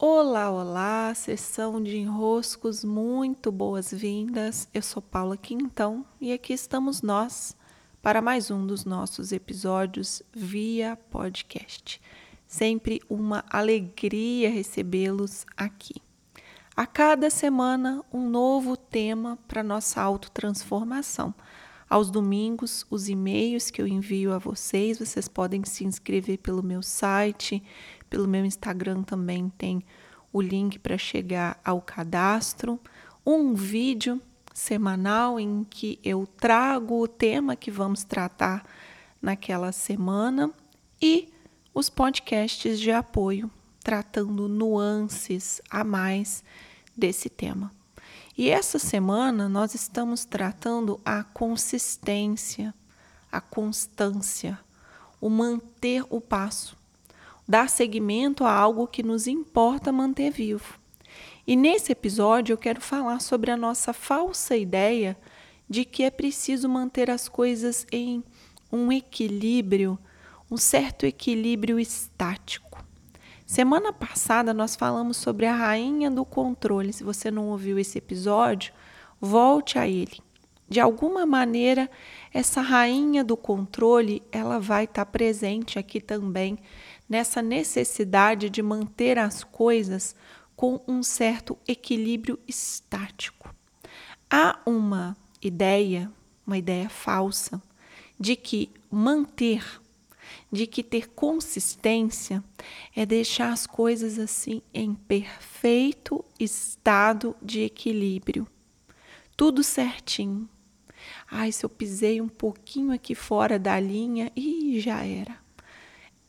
Olá, olá, sessão de enroscos, muito boas-vindas. Eu sou Paula Quintão e aqui estamos nós para mais um dos nossos episódios via podcast. Sempre uma alegria recebê-los aqui. A cada semana, um novo tema para nossa autotransformação. Aos domingos, os e-mails que eu envio a vocês, vocês podem se inscrever pelo meu site pelo meu Instagram também tem o link para chegar ao cadastro. Um vídeo semanal em que eu trago o tema que vamos tratar naquela semana e os podcasts de apoio tratando nuances a mais desse tema. E essa semana nós estamos tratando a consistência, a constância, o manter o passo dar seguimento a algo que nos importa manter vivo. E nesse episódio eu quero falar sobre a nossa falsa ideia de que é preciso manter as coisas em um equilíbrio, um certo equilíbrio estático. Semana passada nós falamos sobre a rainha do controle. Se você não ouviu esse episódio, volte a ele. De alguma maneira, essa rainha do controle, ela vai estar presente aqui também nessa necessidade de manter as coisas com um certo equilíbrio estático. Há uma ideia, uma ideia falsa, de que manter, de que ter consistência é deixar as coisas assim em perfeito estado de equilíbrio. Tudo certinho. Ai, se eu pisei um pouquinho aqui fora da linha, e já era.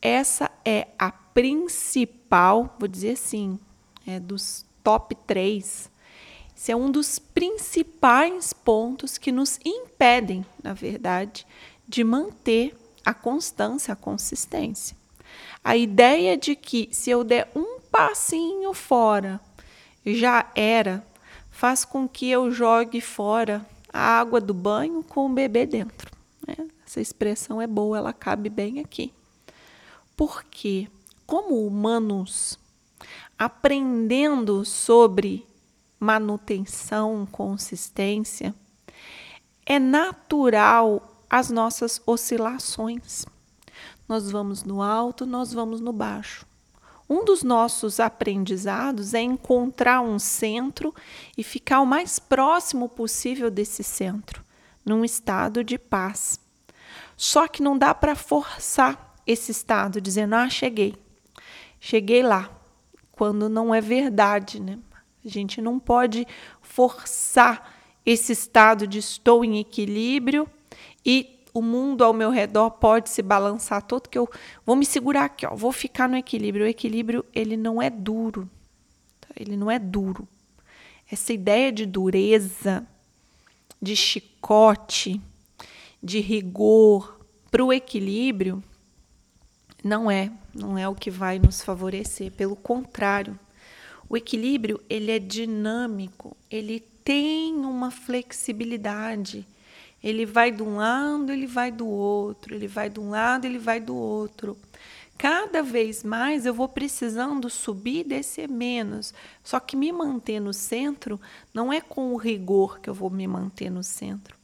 Essa é a principal, vou dizer assim, é dos top 3. Esse é um dos principais pontos que nos impedem, na verdade, de manter a constância, a consistência. A ideia de que se eu der um passinho fora, já era, faz com que eu jogue fora a água do banho com o bebê dentro. Né? Essa expressão é boa, ela cabe bem aqui. Porque, como humanos, aprendendo sobre manutenção, consistência, é natural as nossas oscilações. Nós vamos no alto, nós vamos no baixo. Um dos nossos aprendizados é encontrar um centro e ficar o mais próximo possível desse centro, num estado de paz. Só que não dá para forçar esse estado, dizendo: Ah, cheguei, cheguei lá, quando não é verdade, né? A gente não pode forçar esse estado de estou em equilíbrio e o mundo ao meu redor pode se balançar todo que eu vou me segurar aqui, ó, vou ficar no equilíbrio. O equilíbrio ele não é duro, tá? ele não é duro. Essa ideia de dureza, de chicote, de rigor para o equilíbrio não é, não é o que vai nos favorecer, pelo contrário. O equilíbrio, ele é dinâmico, ele tem uma flexibilidade. Ele vai de um lado, ele vai do outro, ele vai de um lado, ele vai do outro. Cada vez mais eu vou precisando subir e descer menos. Só que me manter no centro não é com o rigor que eu vou me manter no centro.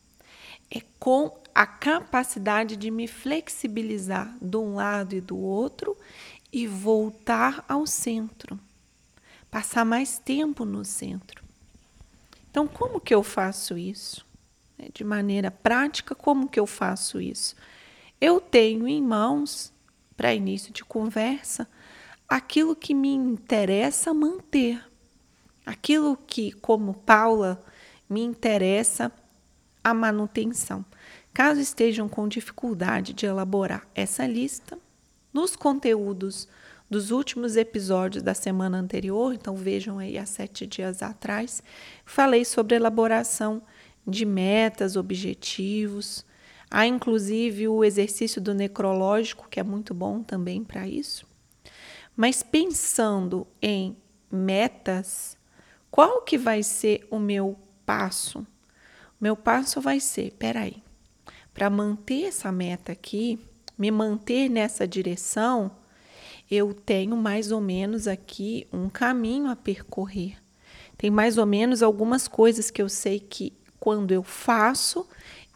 É com a capacidade de me flexibilizar de um lado e do outro e voltar ao centro. Passar mais tempo no centro. Então, como que eu faço isso? É, de maneira prática, como que eu faço isso? Eu tenho em mãos, para início de conversa, aquilo que me interessa manter, aquilo que, como Paula, me interessa a manutenção. Caso estejam com dificuldade de elaborar essa lista, nos conteúdos dos últimos episódios da semana anterior, então vejam aí há sete dias atrás, falei sobre elaboração de metas, objetivos. Há inclusive o exercício do necrológico, que é muito bom também para isso. Mas pensando em metas, qual que vai ser o meu passo? O meu passo vai ser, peraí, para manter essa meta aqui, me manter nessa direção, eu tenho mais ou menos aqui um caminho a percorrer. Tem mais ou menos algumas coisas que eu sei que quando eu faço,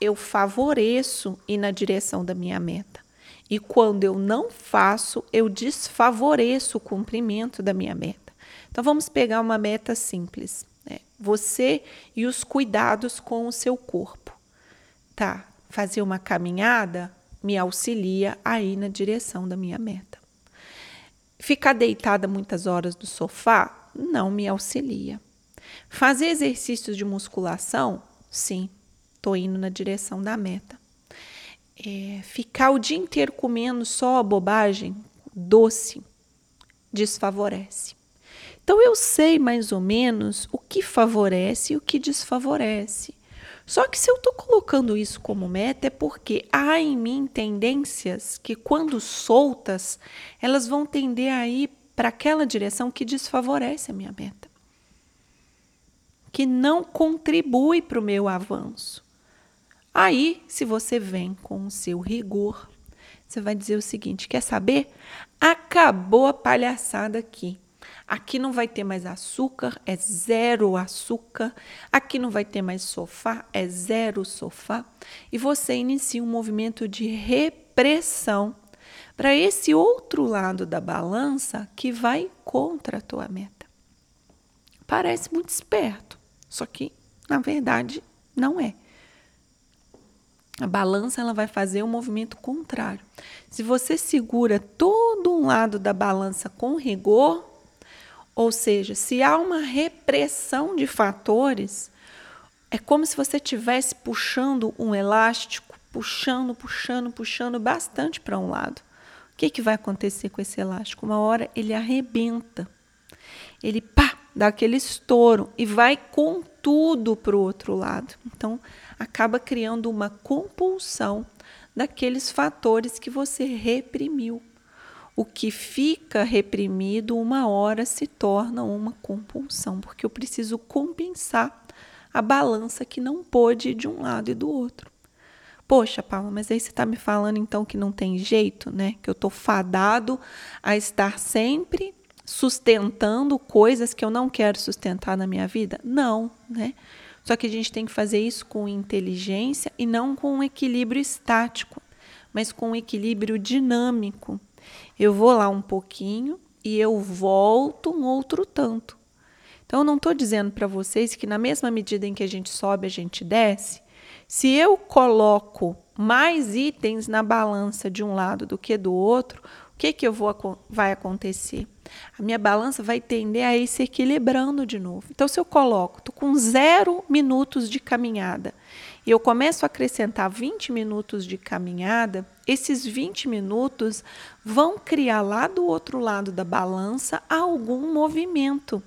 eu favoreço ir na direção da minha meta. E quando eu não faço, eu desfavoreço o cumprimento da minha meta. Então vamos pegar uma meta simples. Né? Você e os cuidados com o seu corpo. Tá? Fazer uma caminhada me auxilia a ir na direção da minha meta. Ficar deitada muitas horas no sofá não me auxilia. Fazer exercícios de musculação, sim, estou indo na direção da meta. É, ficar o dia inteiro comendo só bobagem, doce, desfavorece. Então eu sei mais ou menos o que favorece e o que desfavorece. Só que se eu estou colocando isso como meta é porque há em mim tendências que, quando soltas, elas vão tender a ir para aquela direção que desfavorece a minha meta, que não contribui para o meu avanço. Aí, se você vem com o seu rigor, você vai dizer o seguinte: quer saber? Acabou a palhaçada aqui. Aqui não vai ter mais açúcar, é zero açúcar. Aqui não vai ter mais sofá, é zero sofá. E você inicia um movimento de repressão para esse outro lado da balança que vai contra a tua meta. Parece muito esperto, só que na verdade não é. A balança ela vai fazer um movimento contrário. Se você segura todo um lado da balança com rigor, ou seja, se há uma repressão de fatores, é como se você estivesse puxando um elástico, puxando, puxando, puxando bastante para um lado. O que, que vai acontecer com esse elástico? Uma hora ele arrebenta, ele pá, dá aquele estouro e vai com tudo para o outro lado. Então, acaba criando uma compulsão daqueles fatores que você reprimiu o que fica reprimido, uma hora se torna uma compulsão, porque eu preciso compensar a balança que não pôde ir de um lado e do outro. Poxa, Paula, mas aí você está me falando então que não tem jeito, né? Que eu estou fadado a estar sempre sustentando coisas que eu não quero sustentar na minha vida? Não, né? Só que a gente tem que fazer isso com inteligência e não com um equilíbrio estático, mas com um equilíbrio dinâmico. Eu vou lá um pouquinho e eu volto um outro tanto. Então, eu não estou dizendo para vocês que, na mesma medida em que a gente sobe, a gente desce. Se eu coloco mais itens na balança de um lado do que do outro, que, que eu vou, vai acontecer? A minha balança vai tender a ir se equilibrando de novo. Então, se eu coloco, estou com zero minutos de caminhada e eu começo a acrescentar 20 minutos de caminhada, esses 20 minutos vão criar lá do outro lado da balança algum movimento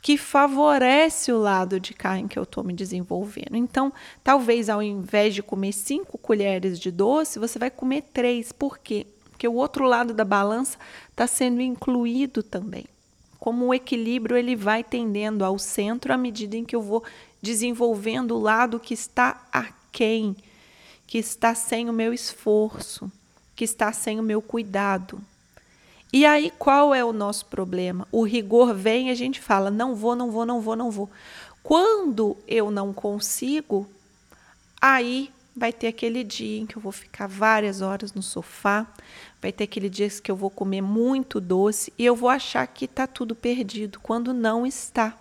que favorece o lado de cá em que eu estou me desenvolvendo. Então, talvez ao invés de comer cinco colheres de doce, você vai comer três. Por quê? Porque o outro lado da balança está sendo incluído também. Como o equilíbrio ele vai tendendo ao centro à medida em que eu vou desenvolvendo o lado que está aquém, que está sem o meu esforço, que está sem o meu cuidado. E aí qual é o nosso problema? O rigor vem e a gente fala: não vou, não vou, não vou, não vou. Quando eu não consigo, aí vai ter aquele dia em que eu vou ficar várias horas no sofá, vai ter aquele dia que eu vou comer muito doce e eu vou achar que está tudo perdido, quando não está.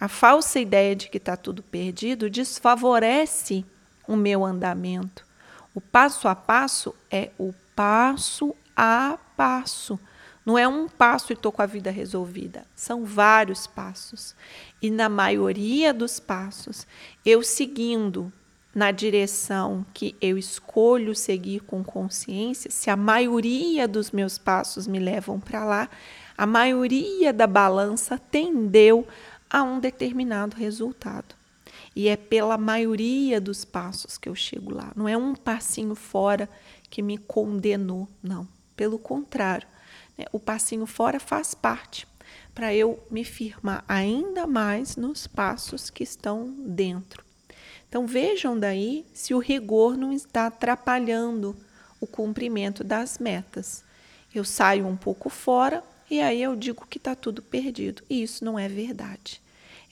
A falsa ideia de que está tudo perdido desfavorece o meu andamento. O passo a passo é o passo a passo. Não é um passo e estou com a vida resolvida. São vários passos. E na maioria dos passos, eu seguindo na direção que eu escolho seguir com consciência, se a maioria dos meus passos me levam para lá, a maioria da balança tendeu a um determinado resultado. E é pela maioria dos passos que eu chego lá. Não é um passinho fora que me condenou, não. Pelo contrário, né? o passinho fora faz parte para eu me firmar ainda mais nos passos que estão dentro. Então vejam daí se o rigor não está atrapalhando o cumprimento das metas. eu saio um pouco fora e aí eu digo que está tudo perdido. E isso não é verdade.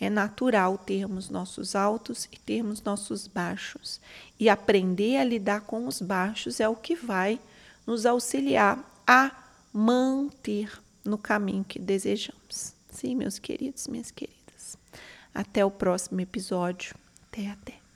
É natural termos nossos altos e termos nossos baixos. E aprender a lidar com os baixos é o que vai nos auxiliar a manter no caminho que desejamos. Sim, meus queridos, minhas queridas. Até o próximo episódio. Até, até.